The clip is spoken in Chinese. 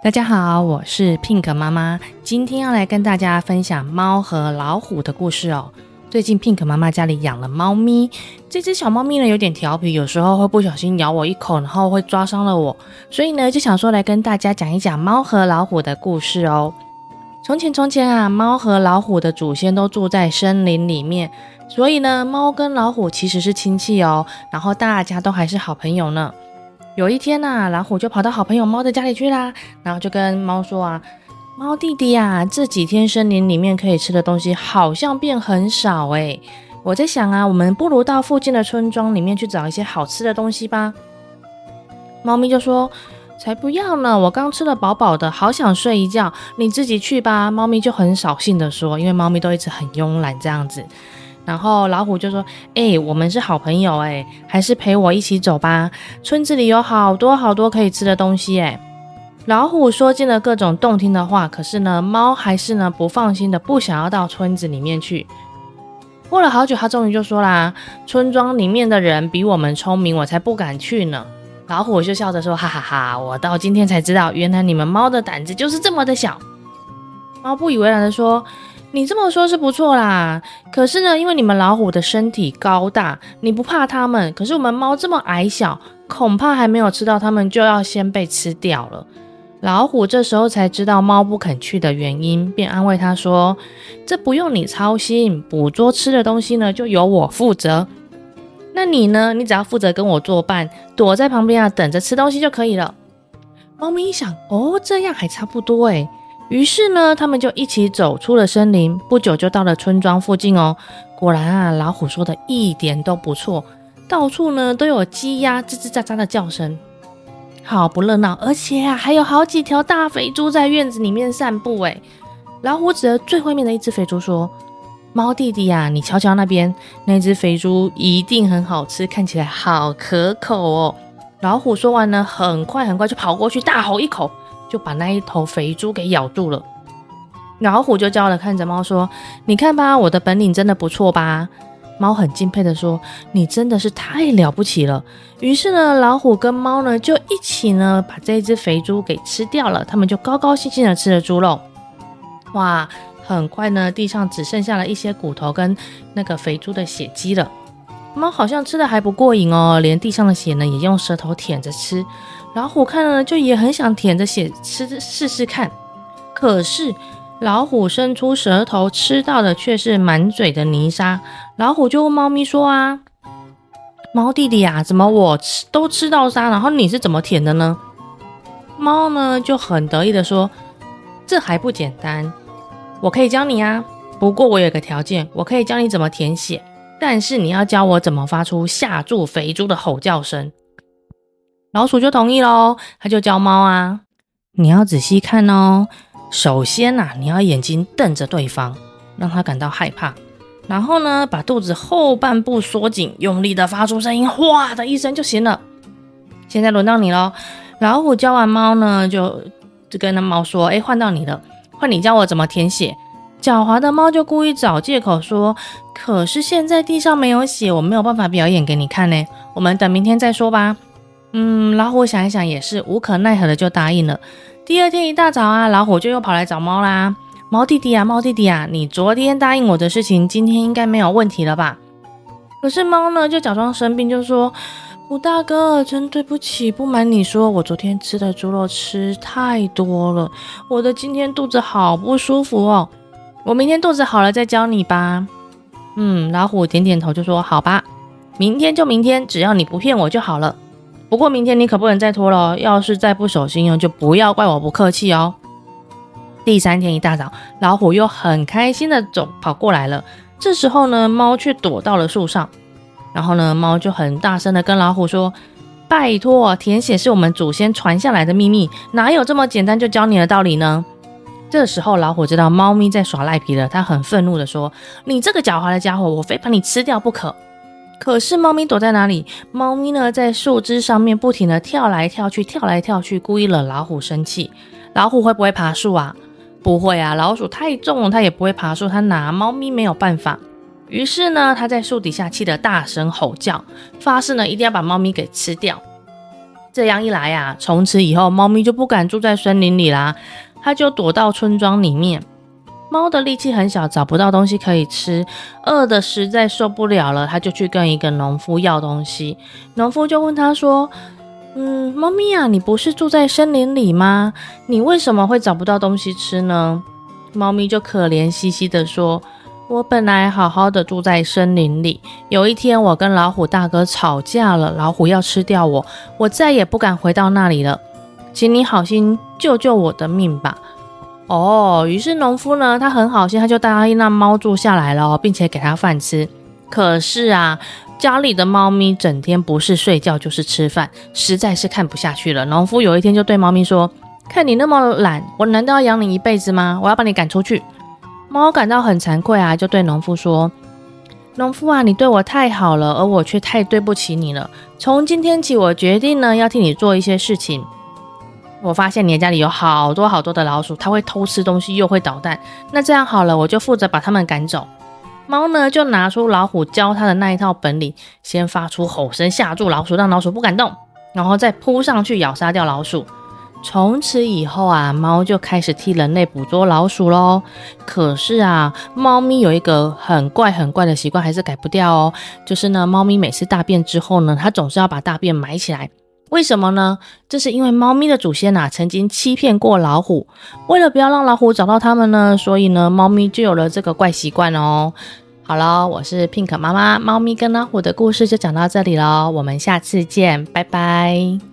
大家好，我是 Pink 妈妈，今天要来跟大家分享猫和老虎的故事哦。最近 Pink 妈妈家里养了猫咪，这只小猫咪呢有点调皮，有时候会不小心咬我一口，然后会抓伤了我，所以呢就想说来跟大家讲一讲猫和老虎的故事哦。从前从前啊，猫和老虎的祖先都住在森林里面，所以呢猫跟老虎其实是亲戚哦，然后大家都还是好朋友呢。有一天呐、老虎就跑到好朋友猫的家里去啦，然后就跟猫说啊：“猫弟弟呀、这几天森林里面可以吃的东西好像变很少诶。我在想啊，我们不如到附近的村庄里面去找一些好吃的东西吧。”猫咪就说：“才不要呢，我刚吃了饱饱的，好想睡一觉，你自己去吧。”猫咪就很扫兴的说，因为猫咪都一直很慵懒这样子。然后老虎就说：“哎、我们是好朋友，哎，还是陪我一起走吧。村子里有好多好多可以吃的东西，哎。”老虎说尽了各种动听的话，可是呢，猫还是呢不放心的，不想要到村子里面去。过了好久，他终于就说啦：“村庄里面的人比我们聪明，我才不敢去呢。”老虎就笑着说：“哈哈哈哈，我到今天才知道，原来你们猫的胆子就是这么的小。”猫不以为然的说。你这么说，是不错啦。可是呢，因为你们老虎的身体高大，你不怕它们。可是我们猫这么矮小，恐怕还没有吃到它们，就要先被吃掉了。老虎这时候才知道猫不肯去的原因，便安慰它说：“这不用你操心，捕捉吃的东西呢，就由我负责。那你呢？你只要负责跟我作伴，躲在旁边啊，等着吃东西就可以了。”猫咪一想：“哦，这样还差不多诶。”于是呢，他们就一起走出了森林，不久就到了村庄附近哦。果然啊，老虎说的一点都不错，到处呢都有鸡鸭吱吱喳喳的叫声，好不热闹。而且啊，还有好几条大肥猪在院子里面散步。诶，老虎指着最后面的一只肥猪说：“猫弟弟呀，你瞧瞧那边那只肥猪，一定很好吃，看起来好可口哦。”老虎说完呢，很快很快就跑过去，大吼一口。就把那一头肥猪给咬住了，老虎就骄傲的看着猫说：“你看吧，我的本领真的不错吧？”猫很敬佩的说：“你真的是太了不起了。”于是呢，老虎跟猫呢就一起呢把这只肥猪给吃掉了，他们就高高兴兴的吃了猪肉。哇，很快呢，地上只剩下了一些骨头跟那个肥猪的血迹了。猫好像吃的还不过瘾哦，连地上的血呢也用舌头舔着吃。老虎看了就也很想舔着血吃试试看，可是老虎伸出舌头吃到的却是满嘴的泥沙。老虎就问猫咪说：“啊，猫弟弟呀，怎么我吃都吃到沙，然后你是怎么舔的呢？”猫呢就很得意的说：“这还不简单，我可以教你啊。不过我有个条件，我可以教你怎么舔血，但是你要教我怎么发出吓住肥猪的吼叫声。”老鼠就同意喽，他就教猫啊，你要仔细看哦。首先呐、啊，你要眼睛瞪着对方，让他感到害怕。然后呢，把肚子后半部缩紧，用力的发出声音，哗的一声就行了。现在轮到你喽。老虎教完猫呢，就就跟那猫说：“哎，换到你了，换你教我怎么舔血。”狡猾的猫就故意找借口说：“可是现在地上没有血，我没有办法表演给你看呢。我们等明天再说吧。”嗯，老虎想一想也是无可奈何的，就答应了。第二天一大早啊，老虎就又跑来找猫啦。猫弟弟啊，猫弟弟啊，你昨天答应我的事情，今天应该没有问题了吧？可是猫呢，就假装生病，就说：“虎大哥，真对不起，不瞒你说，我昨天吃的猪肉吃太多了，我的今天肚子好不舒服哦。我明天肚子好了再教你吧。”嗯，老虎点点头就说：“好吧，明天就明天，只要你不骗我就好了。”不过明天你可不能再拖了，要是再不守信用，就不要怪我不客气哦。第三天一大早，老虎又很开心的走跑过来了。这时候呢，猫却躲到了树上。然后呢，猫就很大声的跟老虎说：“拜托，填写是我们祖先传下来的秘密，哪有这么简单就教你的道理呢？”这时候老虎知道猫咪在耍赖皮了，他很愤怒的说：“你这个狡猾的家伙，我非把你吃掉不可。”可是猫咪躲在哪里？猫咪呢，在树枝上面不停地跳来跳去，跳来跳去，故意惹老虎生气。老虎会不会爬树啊？不会啊，老鼠太重了，它也不会爬树，它拿猫咪没有办法。于是呢，它在树底下气得大声吼叫，发誓呢一定要把猫咪给吃掉。这样一来啊，从此以后，猫咪就不敢住在森林里啦，它就躲到村庄里面。猫的力气很小，找不到东西可以吃，饿的实在受不了了，它就去跟一个农夫要东西。农夫就问他说：“嗯，猫咪啊，你不是住在森林里吗？你为什么会找不到东西吃呢？”猫咪就可怜兮兮地说：“我本来好好的住在森林里，有一天我跟老虎大哥吵架了，老虎要吃掉我，我再也不敢回到那里了，请你好心救救我的命吧。”哦，于是农夫呢，他很好心，他就答应让猫住下来了，并且给它饭吃。可是啊，家里的猫咪整天不是睡觉就是吃饭，实在是看不下去了。农夫有一天就对猫咪说：“看你那么懒，我难道要养你一辈子吗？我要把你赶出去。”猫感到很惭愧啊，就对农夫说：“农夫啊，你对我太好了，而我却太对不起你了。从今天起，我决定呢，要替你做一些事情。”我发现你的家里有好多好多的老鼠，它会偷吃东西，又会捣蛋。那这样好了，我就负责把它们赶走。猫呢，就拿出老虎教它的那一套本领，先发出吼声吓住老鼠，让老鼠不敢动，然后再扑上去咬杀掉老鼠。从此以后啊，猫就开始替人类捕捉老鼠喽。可是啊，猫咪有一个很怪很怪的习惯，还是改不掉哦。就是呢，猫咪每次大便之后呢，它总是要把大便埋起来。为什么呢？这是因为猫咪的祖先呐，曾经欺骗过老虎，为了不要让老虎找到它们呢，所以呢，猫咪就有了这个怪习惯哦。好了，我是 Pink 妈妈，猫咪跟老虎的故事就讲到这里喽，我们下次见，拜拜。